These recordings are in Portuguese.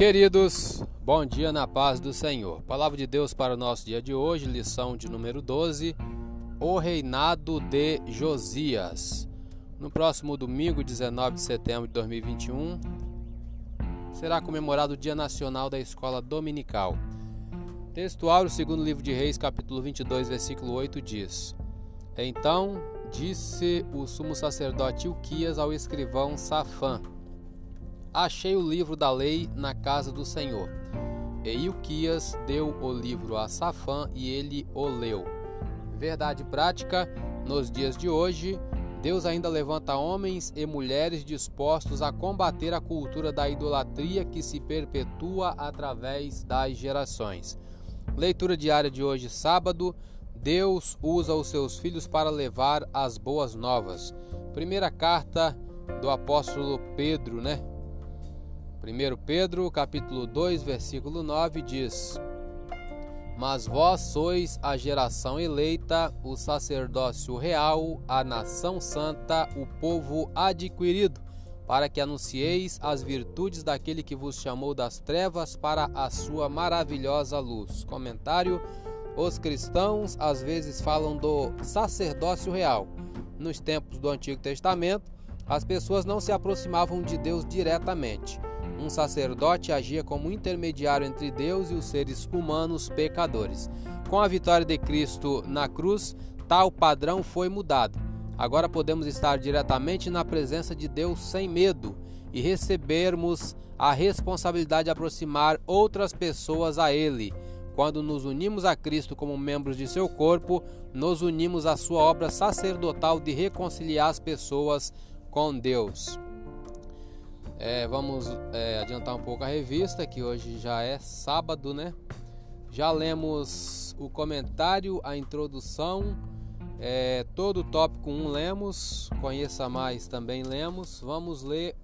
Queridos, bom dia na paz do Senhor. Palavra de Deus para o nosso dia de hoje, lição de número 12, o reinado de Josias. No próximo domingo, 19 de setembro de 2021, será comemorado o Dia Nacional da Escola Dominical. Textual, o segundo livro de Reis, capítulo 22, versículo 8 diz: Então disse o sumo sacerdote Ilquias ao escrivão Safã: Achei o livro da lei na casa do Senhor. E Ilquias deu o livro a Safã e ele o leu. Verdade prática, nos dias de hoje, Deus ainda levanta homens e mulheres dispostos a combater a cultura da idolatria que se perpetua através das gerações. Leitura diária de hoje, sábado. Deus usa os seus filhos para levar as boas novas. Primeira carta do apóstolo Pedro, né? 1 Pedro, capítulo 2, versículo 9 diz: Mas vós sois a geração eleita, o sacerdócio real, a nação santa, o povo adquirido, para que anuncieis as virtudes daquele que vos chamou das trevas para a sua maravilhosa luz. Comentário: Os cristãos às vezes falam do sacerdócio real. Nos tempos do Antigo Testamento, as pessoas não se aproximavam de Deus diretamente um sacerdote agia como intermediário entre Deus e os seres humanos pecadores. Com a vitória de Cristo na cruz, tal padrão foi mudado. Agora podemos estar diretamente na presença de Deus sem medo e recebermos a responsabilidade de aproximar outras pessoas a Ele. Quando nos unimos a Cristo como membros de seu corpo, nos unimos à sua obra sacerdotal de reconciliar as pessoas com Deus. É, vamos é, adiantar um pouco a revista, que hoje já é sábado, né? Já lemos o comentário, a introdução, é, todo o tópico 1 lemos, conheça mais também lemos. Vamos ler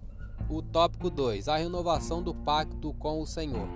o tópico 2, a renovação do pacto com o Senhor.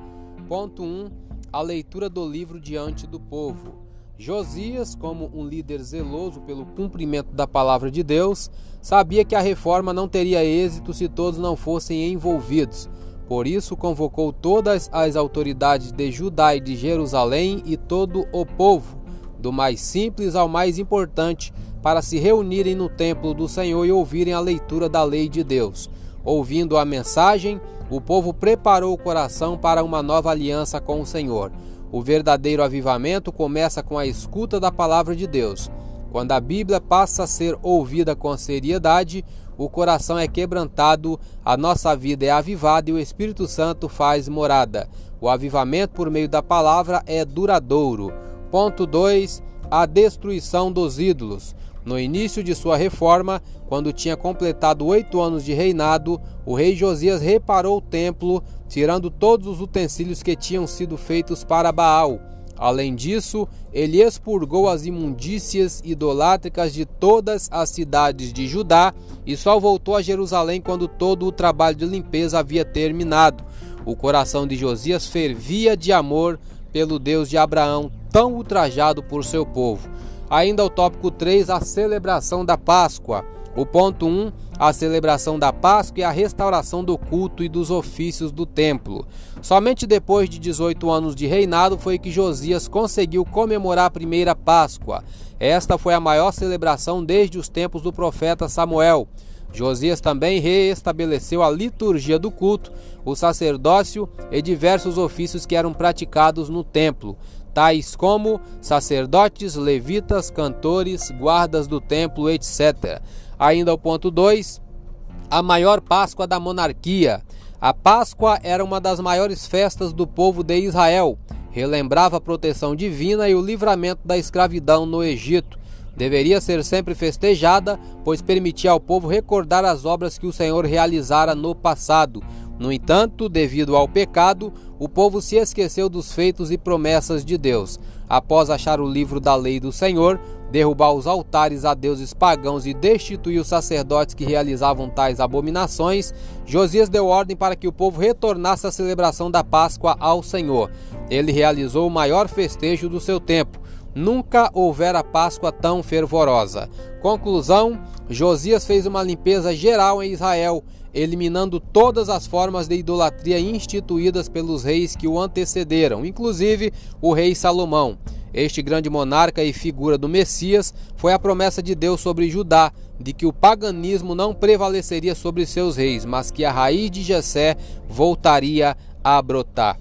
Ponto 1, a leitura do livro diante do povo. Josias, como um líder zeloso pelo cumprimento da palavra de Deus, sabia que a reforma não teria êxito se todos não fossem envolvidos. Por isso, convocou todas as autoridades de Judá e de Jerusalém e todo o povo, do mais simples ao mais importante, para se reunirem no templo do Senhor e ouvirem a leitura da lei de Deus. Ouvindo a mensagem, o povo preparou o coração para uma nova aliança com o Senhor. O verdadeiro avivamento começa com a escuta da palavra de Deus. Quando a Bíblia passa a ser ouvida com seriedade, o coração é quebrantado, a nossa vida é avivada e o Espírito Santo faz morada. O avivamento por meio da palavra é duradouro. Ponto 2. A destruição dos ídolos. No início de sua reforma, quando tinha completado oito anos de reinado, o rei Josias reparou o templo, tirando todos os utensílios que tinham sido feitos para Baal. Além disso, ele expurgou as imundícias idolátricas de todas as cidades de Judá e só voltou a Jerusalém quando todo o trabalho de limpeza havia terminado. O coração de Josias fervia de amor pelo Deus de Abraão, tão ultrajado por seu povo. Ainda o tópico 3, a celebração da Páscoa. O ponto 1, a celebração da Páscoa e a restauração do culto e dos ofícios do templo. Somente depois de 18 anos de reinado foi que Josias conseguiu comemorar a primeira Páscoa. Esta foi a maior celebração desde os tempos do profeta Samuel. Josias também reestabeleceu a liturgia do culto, o sacerdócio e diversos ofícios que eram praticados no templo tais como sacerdotes, levitas, cantores, guardas do templo, etc. Ainda o ponto 2, a maior Páscoa da monarquia. A Páscoa era uma das maiores festas do povo de Israel. Relembrava a proteção divina e o livramento da escravidão no Egito. Deveria ser sempre festejada, pois permitia ao povo recordar as obras que o Senhor realizara no passado, no entanto, devido ao pecado, o povo se esqueceu dos feitos e promessas de Deus. Após achar o livro da lei do Senhor, derrubar os altares a deuses pagãos e destituir os sacerdotes que realizavam tais abominações, Josias deu ordem para que o povo retornasse à celebração da Páscoa ao Senhor. Ele realizou o maior festejo do seu tempo. Nunca houvera Páscoa tão fervorosa. Conclusão: Josias fez uma limpeza geral em Israel, eliminando todas as formas de idolatria instituídas pelos reis que o antecederam, inclusive o rei Salomão. Este grande monarca e figura do Messias foi a promessa de Deus sobre Judá, de que o paganismo não prevaleceria sobre seus reis, mas que a raiz de Jessé voltaria a brotar.